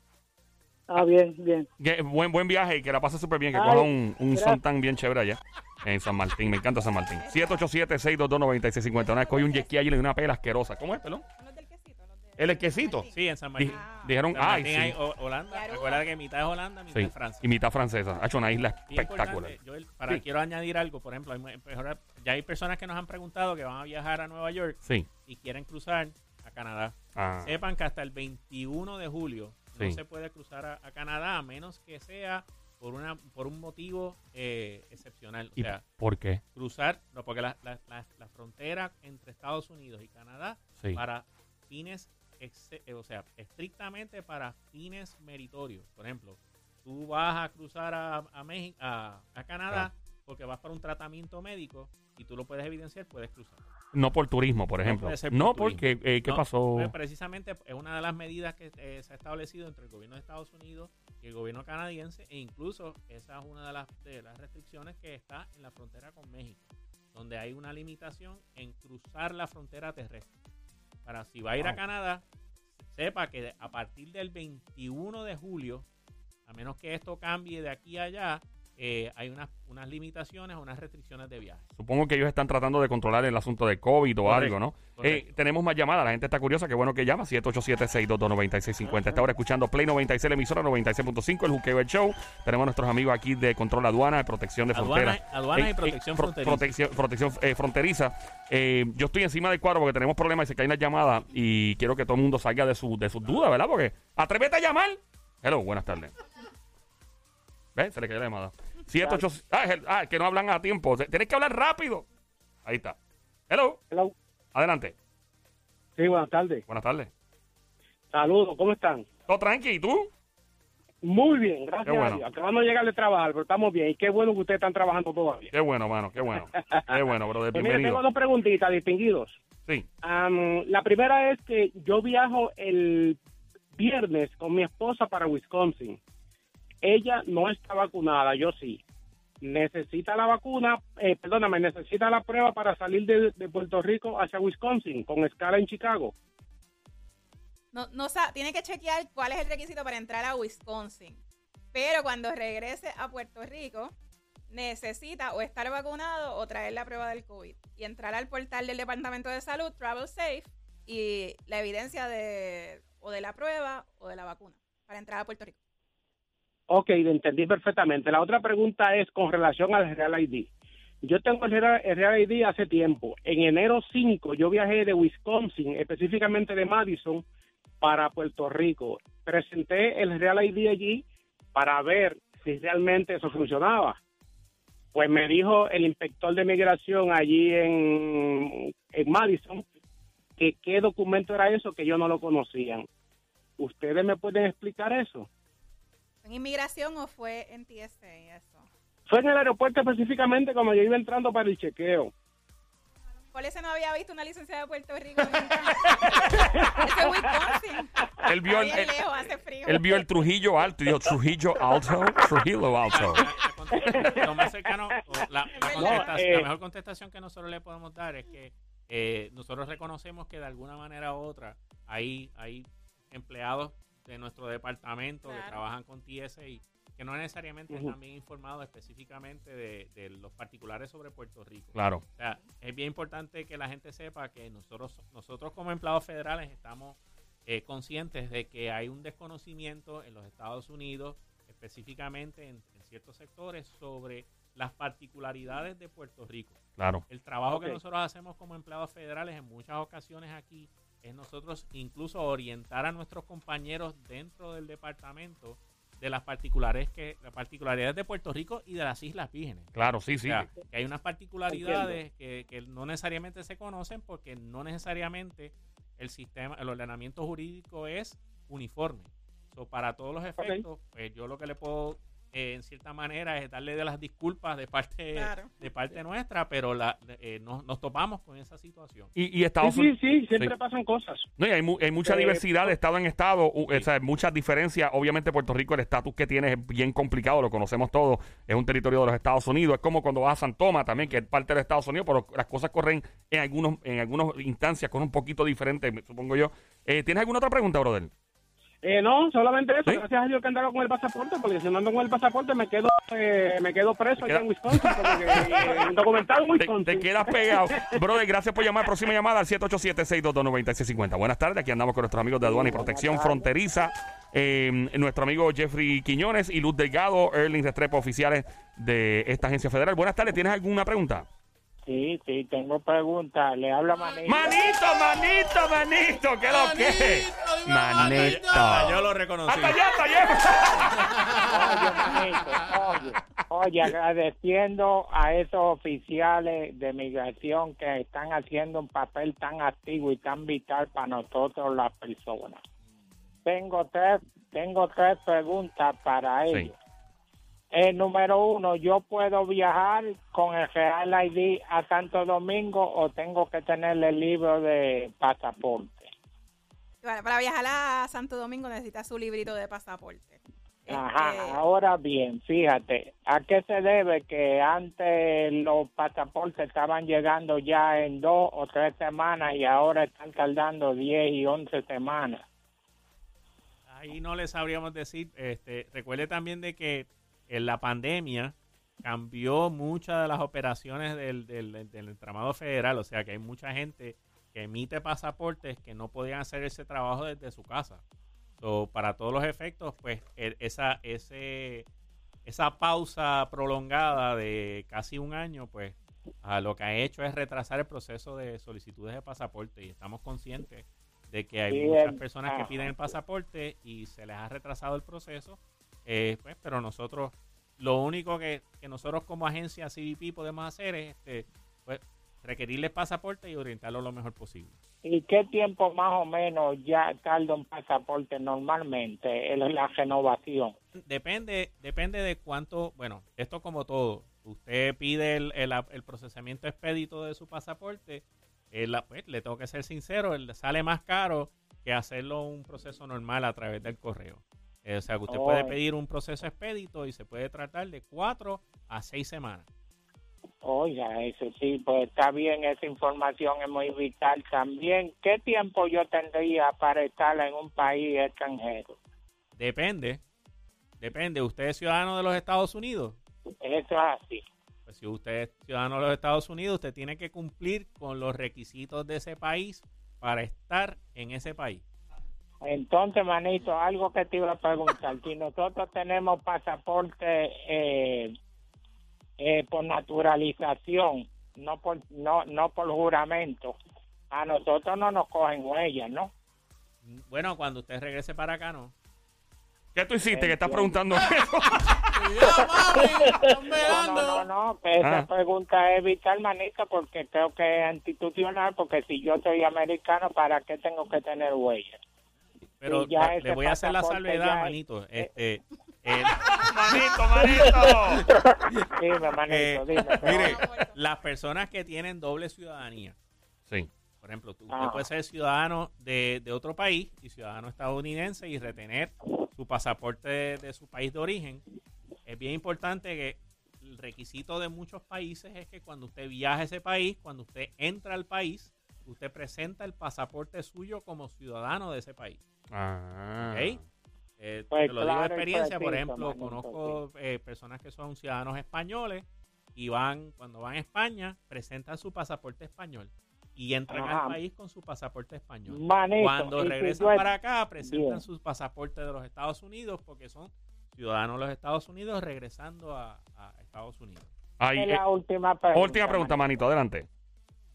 S11: Ah, bien, bien.
S1: Que- buen, buen viaje y que la pase súper bien. Que
S11: Ay,
S1: coja un, un bien chévere allá en San Martín. Me encanta San Martín. 787-622-9650. Una vez cogí un ski allí y le di una pela asquerosa. ¿Cómo es, pelón? ¿El quesito?
S2: Sí, en San Martín.
S1: Dijeron,
S2: San
S1: ay,
S2: Martín
S1: sí.
S2: hay Ho- Holanda. Recuerda que mitad es Holanda, mitad
S1: Sí.
S2: es Francia.
S1: Y mitad francesa. Ha hecho una isla
S2: Bien
S1: espectacular.
S2: Joel, para,
S1: Sí.
S2: quiero añadir algo, por ejemplo, hay pues ya hay personas que nos han preguntado que van a viajar a Nueva York
S1: Sí.
S2: y quieren cruzar a Canadá.
S1: Ah,
S2: Sepan que hasta el 21 de julio
S1: Sí.
S2: no se puede cruzar a, a Canadá a menos que sea por una por un motivo eh, excepcional. O
S1: ¿Y
S2: sea,
S1: por qué?
S2: cruzar, no, porque la, la- la- la frontera entre Estados Unidos y Canadá
S1: Sí.
S2: para fines, eh, o sea, estrictamente para fines meritorios. Por ejemplo, tú vas a cruzar a, a, México, a, a Canadá porque vas para un tratamiento médico y tú lo puedes evidenciar, puedes cruzar.
S1: No por turismo, por ejemplo.
S2: por
S1: No, porque, eh, ¿qué
S2: No,
S1: pasó?
S2: pues, precisamente es una de las medidas que eh, se ha establecido entre el gobierno de Estados Unidos y el gobierno canadiense e incluso esa es una de las, de las restricciones que está en la frontera con México, donde hay una limitación en cruzar la frontera terrestre. Para si va a ir a. Canadá, sepa que a partir del 21 de julio, a menos que esto cambie de aquí a allá, eh, hay unas, unas limitaciones, unas restricciones de viaje.
S1: Supongo que ellos están tratando de controlar el asunto de COVID o
S2: Correcto,
S1: algo, ¿no? Eh, tenemos más llamadas. La gente está curiosa. Qué bueno que llama. 787-622-9650. Está ahora escuchando Play 96, la emisora 96.5, el Juqueo el Show. Tenemos a nuestros amigos aquí de Control Aduana, de Protección de
S2: Aduana-
S1: Frontera.
S2: aduanas y
S1: Eh, eh,
S2: protección
S1: pro-
S2: fronteriza.
S1: Protección, protección, fronteriza. Yo estoy encima del cuadro porque tenemos problemas y se caen las llamadas. Y quiero que todo el mundo salga de, su, de sus dudas, ¿verdad? Porque atrévete a llamar. Hello, buenas tardes. ¿Ves? Se le cayó la llamada. 78... Ah, ah, que no hablan a tiempo. Tienes que hablar rápido. Ahí está. Hello.
S12: Hello.
S1: Adelante.
S12: Sí, buenas tardes.
S1: Buenas tardes.
S12: Saludos, ¿cómo están?
S1: ¿Todo tranqui? ¿Y tú?
S12: Muy bien, gracias
S1: bueno.
S12: a Dios. Acabamos de llegar de trabajar, pero estamos bien. Y qué bueno que ustedes están trabajando todavía.
S1: Qué bueno, mano. Qué bueno. Qué bueno, brother.
S12: Pues mire, tengo dos preguntitas, distinguidos.
S1: Sí.
S12: Am, la primera es que yo viajo el viernes con mi esposa para Wisconsin. Ella no está vacunada, yo sí. Necesita la vacuna, eh, perdóname, necesita la prueba para salir de, de Puerto Rico hacia Wisconsin con escala en Chicago.
S3: No, no tiene que chequear cuál es el requisito para entrar a Wisconsin. Pero cuando regrese a Puerto Rico, necesita o estar vacunado o traer la prueba del COVID. Y entrar al portal del Departamento de Salud, Travel Safe, y la evidencia de o de la prueba o de la vacuna para entrar a Puerto Rico.
S12: Ok, lo entendí perfectamente. La otra pregunta es con relación al Real ID. Yo tengo el Real, ID hace tiempo. En enero 5 yo viajé de Wisconsin, específicamente de Madison, para Puerto Rico. Presenté el Real ID allí para ver si realmente eso funcionaba. Pues me dijo el inspector de migración allí en, en Madison que qué documento era eso que yo no lo conocían. ¿Ustedes me pueden explicar eso?
S3: ¿En inmigración o fue en TSA eso?
S12: Fue en el aeropuerto específicamente cuando yo iba entrando para el chequeo.
S3: ¿Cuál ese no había visto una licencia de Puerto Rico? Ese es Wisconsin.
S1: Él vio el,
S3: Está
S1: él,
S3: bien lejos, hace frío.
S1: él vio el Trujillo Alto y dijo Trujillo Alto, Trujillo Alto.
S2: Lo más cercano, o la,
S12: eh.
S2: la mejor contestación que nosotros le podemos dar es que eh, nosotros reconocemos que de alguna manera u otra hay, hay empleados de nuestro departamento que trabajan con TSA que no necesariamente están bien informados específicamente de, de los particulares sobre Puerto Rico.
S1: Claro.
S2: O sea, es bien importante que la gente sepa que nosotros, nosotros como empleados federales estamos eh, conscientes de que hay un desconocimiento en los Estados Unidos, específicamente en, en ciertos sectores, sobre las particularidades de Puerto Rico.
S1: Claro.
S2: El trabajo que nosotros hacemos como empleados federales en muchas ocasiones aquí es nosotros incluso orientar a nuestros compañeros dentro del departamento de las particulares que las particularidades de Puerto Rico y de las Islas Vírgenes.
S1: Claro, sí, sí.
S2: O sea, que hay unas particularidades que, que no necesariamente se conocen porque no necesariamente el sistema, el ordenamiento jurídico es uniforme. So, para todos los efectos, pues yo lo que le puedo eh, en cierta manera es darle de las disculpas de parte
S3: Claro.
S2: de parte nuestra, pero la, eh, nos, nos topamos con esa situación.
S1: Y, y Estados
S12: Sí, sí,
S1: Unidos.
S12: sí, siempre
S1: Sí.
S12: pasan cosas.
S1: No, y hay, mu- hay mucha
S12: Eh,
S1: diversidad de estado en estado, o sea, muchas diferencias. Obviamente, Puerto Rico, el estatus que tiene es bien complicado, lo conocemos todos. Es un territorio de los Estados Unidos. Es como cuando vas a San Tomás también, que es parte de los Estados Unidos, pero las cosas corren en algunos en algunas instancias con un poquito diferente, supongo yo. Eh, ¿Tienes alguna otra pregunta, brother?
S12: Eh, no, solamente eso.
S1: ¿Sí?
S12: Gracias a Dios que andaba con el pasaporte, porque si no ando con el pasaporte me quedo eh, me quedo preso allá
S1: queda-
S12: en Wisconsin, porque eh, documentado en
S1: Te,
S12: Wisconsin.
S1: te quedas pegado. Brother, gracias por llamar. Próxima llamada al 787-622-9650. Buenas tardes. Aquí andamos con nuestros amigos de Aduana y Protección Fronteriza. eh, nuestro amigo Jeffrey Quiñones y Luz Delgado, Erling Restrepo, oficiales de esta agencia federal. Buenas tardes. ¿Tienes alguna pregunta?
S13: Sí, sí, tengo preguntas. Le habla Manito.
S1: Manito, manito, manito. ¿Qué lo que? Manito.
S2: Hasta yo lo reconocí.
S1: Hasta allá, hasta allá.
S13: Oye, manito, oye, oye, agradeciendo a esos oficiales de migración que están haciendo un papel tan activo y tan vital para nosotros las personas. Tengo tres, tengo tres preguntas para ellos. El número uno, ¿yo puedo viajar con el Real ID a Santo Domingo o tengo que tener el libro de pasaporte?
S3: Para, para viajar a Santo Domingo necesitas su librito de pasaporte.
S13: Ajá,
S3: Este,
S13: ahora bien, fíjate, ¿a qué se debe que antes los pasaportes estaban llegando ya en dos o tres semanas y ahora están tardando 10 y 11 semanas?
S2: Ahí no le sabríamos decir. Este, recuerde también de que en la pandemia cambió muchas de las operaciones del, del, del entramado federal. O sea que hay mucha gente que emite pasaportes que no podían hacer ese trabajo desde su casa. So, para todos los efectos, pues e- esa, ese, esa pausa prolongada de casi un año, pues a lo que ha hecho es retrasar el proceso de solicitudes de pasaporte y estamos conscientes de que hay muchas personas que piden el pasaporte y se les ha retrasado el proceso, eh, pues, pero nosotros, lo único que, que nosotros como agencia CBP podemos hacer es este, pues, requerirles pasaporte y orientarlo lo mejor posible.
S13: ¿Y qué tiempo más o menos ya tarda un pasaporte normalmente en la renovación?
S2: Depende, depende de cuánto, bueno, esto como todo, usted pide el, el- el procesamiento expedito de su pasaporte, la- pues, le tengo que ser sincero, el- sale más caro que hacerlo un proceso normal a través del correo. Eh, o sea, que usted puede
S13: Oh.
S2: pedir un proceso expedito y se puede tratar de cuatro a seis semanas.
S13: Oiga, eso sí, pues está bien, esa información es muy vital también. ¿Qué tiempo yo tendría para estar en un país extranjero?
S2: Depende, depende. ¿Usted es ciudadano de los Estados Unidos?
S13: Eso es así.
S2: Pues si usted es ciudadano de los Estados Unidos, usted tiene que cumplir con los requisitos de ese país para estar en ese país.
S13: Entonces, manito, algo que te iba a preguntar. si nosotros tenemos pasaporte eh, eh, por naturalización, no por, no, no por juramento, a nosotros no nos cogen huellas, ¿no?
S2: Bueno, cuando usted regrese para acá, no.
S1: ¿Qué tú hiciste? Que estás preguntando eso.
S13: No, no, no, no, que esa
S1: Ah.
S13: pregunta es vital, manito, porque creo que es institucional, porque si yo soy americano, ¿para qué tengo que tener huellas?
S2: Pero
S13: ya
S2: le voy a hacer la salvedad, manito. Este, el-
S1: manito, manito.
S13: Dime, manito,
S2: Eh,
S13: dime.
S2: mire, las personas que tienen doble ciudadanía,
S1: Sí.
S2: por ejemplo, tú,
S13: Ah.
S2: usted puede ser ciudadano de, de otro país y ciudadano estadounidense y retener su pasaporte de, de su país de origen. Es bien importante que el requisito de muchos países es que cuando usted viaja a ese país, cuando usted entra al país, usted presenta el pasaporte suyo como ciudadano de ese país.
S1: Ah.
S2: ¿ok? Eh,
S13: Pues
S2: te lo digo de experiencia, por ejemplo,
S13: manito,
S2: conozco eh, personas que son ciudadanos españoles y van, cuando van a España, presentan su pasaporte español y entran
S13: Ajá.
S2: al país con su pasaporte español.
S13: Manito,
S2: Cuando regresan para acá, presentan
S13: Bien.
S2: su pasaporte de los Estados Unidos porque son ciudadanos de los Estados Unidos regresando a, a Estados Unidos.
S1: Ahí,
S13: Es
S1: eh,
S13: la última pregunta.
S1: última pregunta, manito, adelante.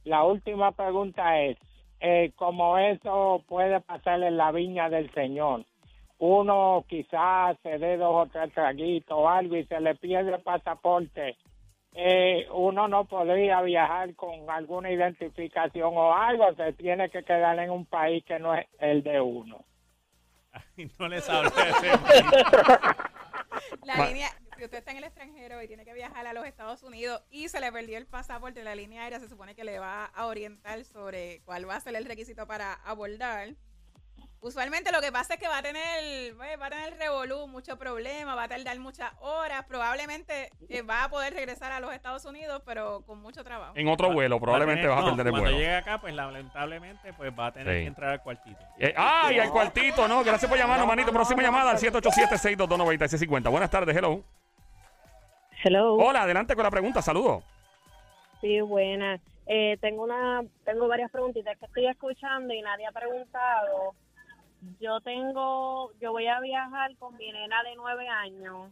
S13: La última pregunta es, eh, como eso puede pasar en la viña del Señor, uno quizás se dé dos o tres traguitos o algo y se le pierde el pasaporte, eh, uno no podría viajar con alguna identificación o algo, se tiene que quedar en un país que no es el de uno.
S2: No les ese
S3: La
S1: Ma-
S3: línea, si usted está en el extranjero y tiene que viajar a los Estados Unidos y se le perdió el pasaporte, la línea aérea se supone que le va a orientar sobre cuál va a ser el requisito para abordar. Usualmente lo que pasa es que va a tener, pues, va a tener revolú, mucho problema, va a tardar muchas horas, probablemente eh, va a poder regresar a los Estados Unidos, pero con mucho trabajo.
S1: En otro vuelo, probablemente
S2: Va
S1: vas a
S2: no,
S1: perder el
S2: Cuando
S1: vuelo.
S2: llegue acá, pues lamentablemente, pues va a tener
S1: Sí.
S2: que entrar al cuartito.
S1: Eh, ¡Ay, al cuartito! No, gracias por llamarnos, manito. Próxima llamada al 787-622-9650. Buenas tardes, hello.
S14: Hello.
S1: Hola, adelante con la pregunta, saludos.
S14: Sí, buena. Eh, tengo una, tengo varias preguntitas que estoy escuchando y nadie ha preguntado. Yo tengo, yo voy a viajar con mi nena de nueve años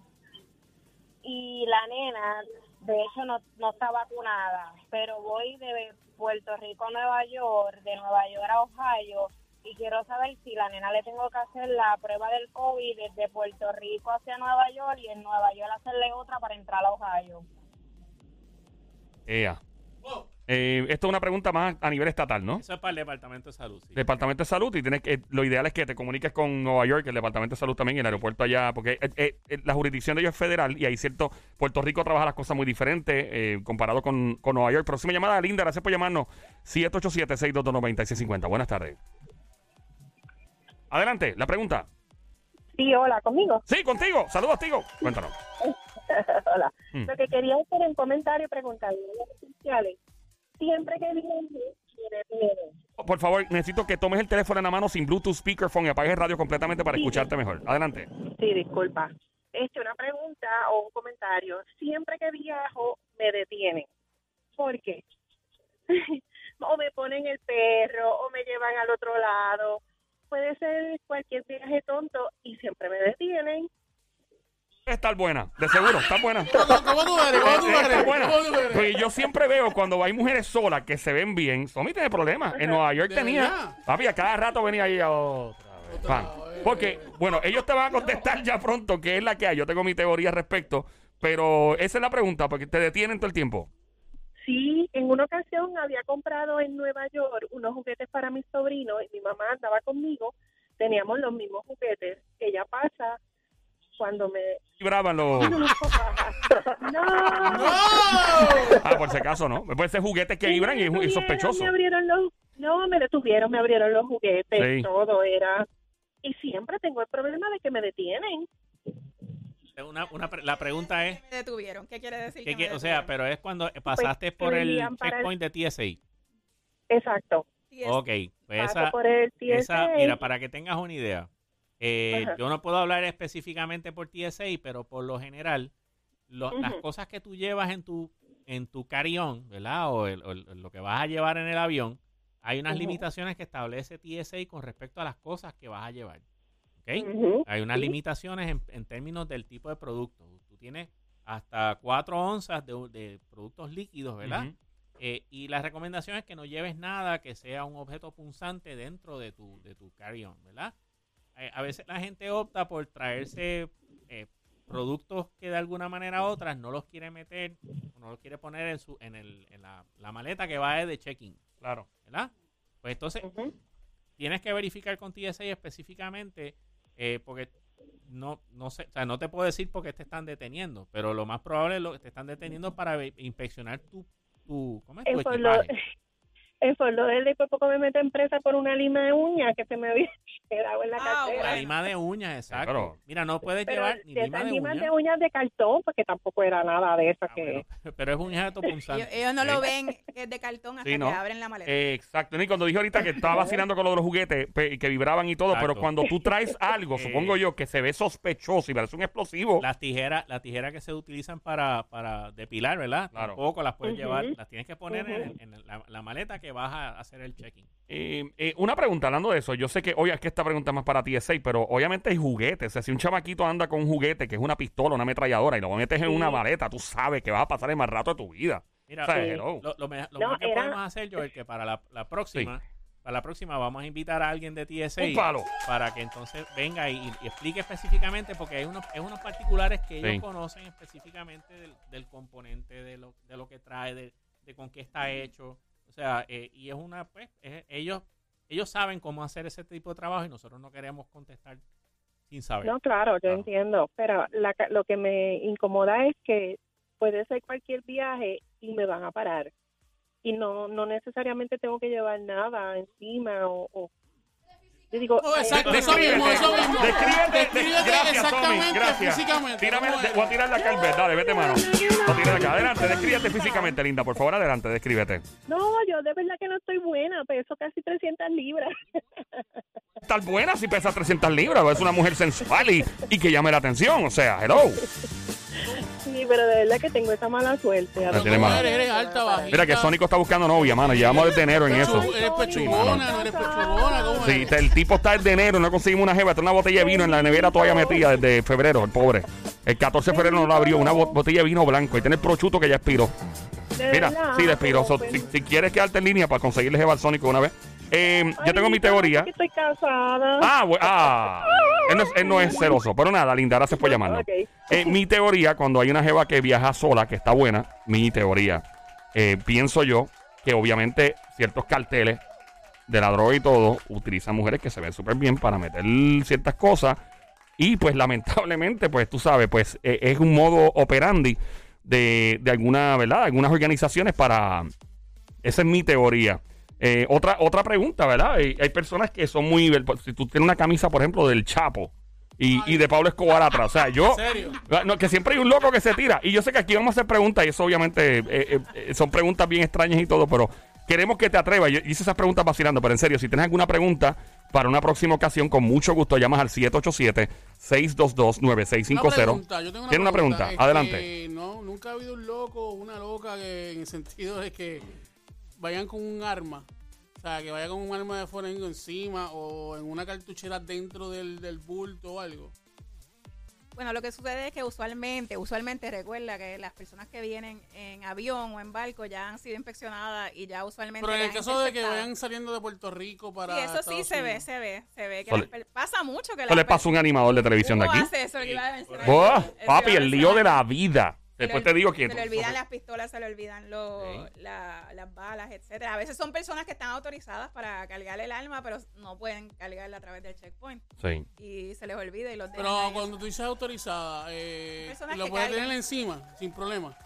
S14: y la nena, de hecho, no, no está vacunada, pero voy de Puerto Rico a Nueva York, de Nueva York a Ohio y quiero saber si la nena le tengo que hacer la prueba del COVID desde Puerto Rico hacia Nueva York y en Nueva York hacerle otra para entrar a Ohio.
S1: Ea. Eh, esto es una pregunta más a nivel estatal, ¿no?
S2: Eso es para el Departamento de Salud. sí.
S1: Departamento de Salud y tienes que lo ideal es que te comuniques con Nueva York, el Departamento de Salud también y el aeropuerto allá, porque eh, eh, eh, la jurisdicción de ellos es federal y hay cierto, Puerto Rico trabaja las cosas muy diferentes eh, comparado con, con Nueva York. Próxima llamada, Linda, gracias por llamarnos. 787-622-9650. Buenas tardes. Adelante, la pregunta.
S14: Sí, hola, ¿conmigo?
S1: Sí, contigo. Saludos, Tigo. Cuéntanos.
S14: hola.
S1: Mm.
S14: Lo que quería hacer en comentario preguntarle a los oficiales, siempre que viene, viene.
S1: Por favor, necesito que tomes el teléfono en la mano sin Bluetooth, speakerphone y apagues el radio completamente para
S14: Sí.
S1: escucharte mejor. Adelante.
S14: Sí, disculpa. Este, una pregunta o un comentario. Siempre que viajo, me detienen. ¿Por qué? o me ponen el perro, o me llevan al otro lado. Puede ser cualquier viaje tonto y siempre me detienen.
S1: Estar buena, de seguro, está buena.
S15: ¿Cómo tú eres? ¿Cómo tú
S1: está
S15: eres?
S1: buena.
S15: ¿Cómo tú eres?
S1: Porque yo siempre veo cuando hay mujeres solas que se ven bien, Somi tiene problemas. En Nueva York
S15: ¿De
S1: tenía,
S15: verdad?
S1: papi, a cada rato venía ahí a otra vez. Pan. Porque, bueno, ellos te van a contestar ya pronto qué es la que hay. Yo tengo mi teoría al respecto, pero esa es la pregunta, porque te detienen todo el tiempo.
S14: Sí, en una ocasión había comprado en Nueva York unos juguetes para mis sobrinos y mi mamá andaba conmigo. Teníamos los mismos juguetes. Ella pasa cuando me...
S1: Vibraban los.
S14: ¡No!
S1: Ah, por si acaso, ¿no? Puede ser juguetes que vibran y es, sospechoso.
S14: Me abrieron los... No, me detuvieron, me abrieron los juguetes,
S1: Sí.
S14: todo era... Y siempre tengo el problema de que me detienen.
S2: Una, una pre- la pregunta es,
S3: Me detuvieron. ¿Qué quiere decir?
S2: ¿qué
S3: que
S2: qué- o sea, pero es cuando pasaste
S14: que
S2: por el
S14: para el-
S2: checkpoint de TSA.
S14: Exacto.
S2: Ok, pues
S14: Paso
S2: esa,
S14: por el
S2: esa-
S14: TSA.
S2: mira, para que tengas una idea, eh, yo no puedo hablar específicamente por TSA, pero por lo general, lo- las cosas que tú llevas en tu en tu carry-on, ¿verdad? O, el- o el- lo que vas a llevar en el avión, hay unas limitaciones que establece TSA con respecto a las cosas que vas a llevar. ¿ok?
S14: Ujú,
S2: Hay unas limitaciones en, en términos del tipo de producto. Tú tienes hasta 4 onzas de, de productos líquidos, ¿verdad? Eh, y la recomendación es que no lleves nada que sea un objeto punzante dentro de tu, de tu carry-on, ¿verdad? Eh, a veces la gente opta por traerse eh, productos que de alguna manera u otra no los quiere meter, o no los quiere poner en, su, en, el, en la, la maleta que va de check-in.
S1: Claro.
S2: ¿Verdad? Pues entonces, tienes que verificar con TSA específicamente, eh, porque no, no sé, o sea, no te puedo decir por qué te están deteniendo, pero lo más probable es lo que te están deteniendo para ve- inspeccionar tu, tu, ¿cómo es? tu
S14: Eh, lo- Eso, lo del por poco me mete en presa por una lima de uña que se me había quedado en la
S3: Ah,
S14: cartera.
S2: La lima de uñas, exacto. Mira, no puedes
S14: Pero
S2: llevar ni
S14: de
S2: lima de
S14: limas de uñas de cartón, porque tampoco era nada de esas que...
S2: pero es uñas de topunzante.
S3: Ellos, ellos no lo ven que es de cartón hasta
S1: Sí, ¿no?
S3: que abren la maleta.
S1: Eh, exacto. Y cuando dije ahorita que estaba vacilando con lo de los juguetes pe- que vibraban y todo, pero cuando tú traes algo,
S2: Eh.
S1: supongo yo, que se ve sospechoso y parece un explosivo.
S2: Las tijeras, las tijeras que se utilizan para, para depilar, ¿verdad?
S1: Claro.
S2: Tampoco las puedes llevar, las tienes que poner en, en la, la maleta que vas a hacer el check-in.
S1: Eh, eh, una pregunta, hablando de eso, yo sé que, oye, es que esta pregunta es más para ti, es 6, pero obviamente hay juguetes. O sea, si un chamaquito anda con un juguete que es una pistola, una ametralladora, y lo metes en una maleta, tú sabes que vas a pasar el más rato de tu vida.
S2: Mira,
S1: O sea, hello.
S2: lo, lo me- lo
S14: No,
S2: mejor que
S14: era-
S2: podemos hacer, Joel, que para la, la próxima, para la próxima vamos a invitar a alguien de TSA
S1: Un palo.
S2: para que entonces venga y, y explique específicamente, porque hay unos, hay unos particulares que ellos
S1: Sí.
S2: conocen específicamente del, del componente, de lo, de lo que trae, de, de con qué está hecho. O sea, eh, y es una, pues, es- ellos, ellos saben cómo hacer ese tipo de trabajo y nosotros no queremos contestar sin saber.
S14: No, claro, yo
S1: Claro.
S14: entiendo, pero la lo que me incomoda es que puede ser cualquier viaje y me van a parar. Y no no necesariamente tengo que llevar nada encima o... o- yo digo,
S15: Oh, exacto,
S14: no,
S15: eso mismo, eso mismo.
S1: Descríbete,
S15: Descríbete
S1: gracias, Tommy,
S15: exactamente,
S1: gracias.
S15: físicamente,
S1: Tírame, voy a tirarle acá al vez, dale, vete mano. Voy a tirar acá. Adelante, descríbete físicamente, linda, por favor, adelante, descríbete.
S14: No, yo de verdad que no estoy buena, peso casi 300 libras.
S1: Estar buena si pesa 300 libras, es una mujer sensual y, y que llame la atención, o sea, hello.
S14: Sí, pero de verdad que tengo esa mala suerte.
S1: No tiene mala.
S15: Eres, eres alta, bajita.
S1: Mira que Sónico está buscando novia, mano, llevamos desde enero en eso.
S15: Eres
S1: Sí,
S15: pechugona, no eres pechugona, ¿cómo
S1: Sí, el tipo está desde enero, no conseguimos una jeva, está una botella de vino en la nevera todavía metida desde febrero, el pobre. El 14 de febrero no la abrió, una bo- botella de vino blanco y tiene el prochuto que ya expiró.
S14: De
S1: Mira,
S14: verdad,
S1: sí, le expiró. So,
S14: pues,
S1: si, si quieres quedarte en línea para conseguirle jeva al Sónico una vez. Eh, yo tengo mi teoría.
S14: que Estoy casada.
S1: Ah, bu- ah. Él no, es, él no es celoso. Pero nada, Linda, gracias por llamarnos.
S14: Ok.
S1: Eh, mi teoría, cuando hay una jeva que viaja sola, que está buena, mi teoría, eh, pienso yo que obviamente ciertos carteles de la droga y todo utilizan mujeres que se ven súper bien para meter ciertas cosas. Y pues lamentablemente, pues tú sabes, pues eh, es un modo operandi de, de alguna, ¿verdad? Algunas organizaciones para... Esa es mi teoría. Eh, otra, otra pregunta, ¿verdad? Hay, hay personas que son muy... Si tú tienes una camisa, por ejemplo, del Chapo y, y de Pablo Escobar atrás. O sea, yo...
S15: ¿En serio?
S1: Ah, No, que siempre hay un loco que se tira. Y yo sé que aquí vamos a hacer preguntas, y eso obviamente eh, eh, eh, son preguntas bien extrañas y todo, pero queremos que te atrevas. Yo hice esas preguntas vacilando, pero en serio, si tienes alguna pregunta para una próxima ocasión, con mucho gusto llamas al 787-622-9650.
S15: Una pregunta, yo tengo una
S1: ¿Tienes una pregunta?
S15: Este,
S1: Adelante.
S15: No, nunca ha habido un loco o una loca que en el sentido de que vayan con un arma. O sea, que vaya con un arma de forengo encima o en una cartuchera dentro del, del bulto o algo.
S3: Bueno, lo que sucede es que usualmente, usualmente recuerda que las personas que vienen en avión o en barco ya han sido inspeccionadas y ya usualmente.
S15: Pero en el caso de que vayan saliendo de Puerto Rico para.
S3: Sí, eso sí
S15: Estados
S3: se ve, se ve, se ve. Que las per- pasa mucho que
S1: Eso le pasa a un animador de televisión de
S3: ¿Cómo
S1: aquí.
S3: hace eso? Que iba a mencionar.
S1: Buah, papi, el lío de la vida.
S3: Se
S1: Después
S3: le-
S1: te digo quién.
S3: Se le olvidan las pistolas, se le olvidan los, la- las balas, etcétera. A veces son personas que están autorizadas para cargar el arma, pero no pueden cargarla a través del checkpoint.
S1: Sí.
S3: Y se les olvida y los dejan
S15: Pero
S3: ahí.
S15: cuando tú dices autorizada, eh, lo puedes
S3: cargan.
S15: tener encima, sin problema.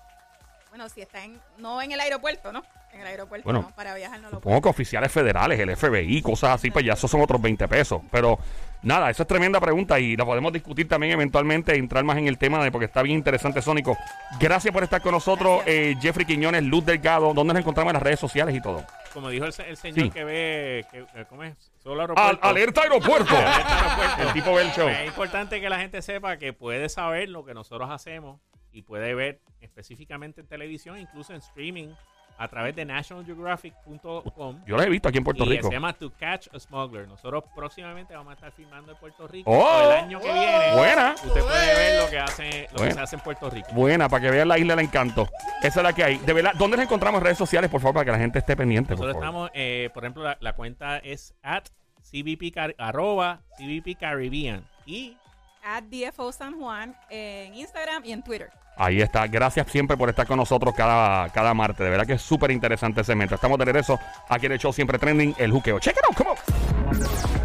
S3: Bueno, si está en, no en el aeropuerto, ¿no? En el aeropuerto
S1: Bueno,
S3: no, para viajar no lo
S1: Supongo que oficiales federales, el FBI, cosas así, pues ya esos son otros 20 pesos. Pero nada, eso es tremenda pregunta y la podemos discutir también eventualmente, entrar más en el tema de porque está bien interesante, Sónico. Gracias por estar con nosotros, eh, Jeffrey Quiñones, Luz Delgado. ¿Dónde nos encontramos en las redes sociales y todo?
S2: Como dijo el, se- el señor
S1: Sí.
S2: que ve, que, eh, ¿cómo es? Solo
S1: Al- alerta aeropuerto.
S2: Alerta aeropuerto.
S1: El tipo ve el show.
S2: Es importante que la gente sepa que puede saber lo que nosotros hacemos y puede ver específicamente en televisión, incluso en streaming, a través de nationalgeographic.com.
S1: Yo los he visto aquí en Puerto
S2: y
S1: Rico.
S2: Se llama To Catch a Smuggler. Nosotros próximamente vamos a estar filmando en Puerto Rico.
S1: Oh.
S2: el año que viene.
S1: Buena.
S2: Usted puede ver lo que hace, lo que se hace en Puerto Rico.
S1: Buena, para que vean la isla del encanto. Esa es la que hay. De verdad, ¿dónde nos encontramos en redes sociales, por favor, para que la gente esté pendiente?
S2: Nosotros estamos, eh, por ejemplo, la, la cuenta es at CBP, arroba CBP Caribbean. Y
S3: At DFO San Juan en Instagram y en Twitter.
S1: Ahí está. Gracias siempre por estar con nosotros cada, cada martes. De verdad que es súper interesante ese momento. Estamos de regreso aquí en el show Siempre Trending, el juqueo. Check it out, come on.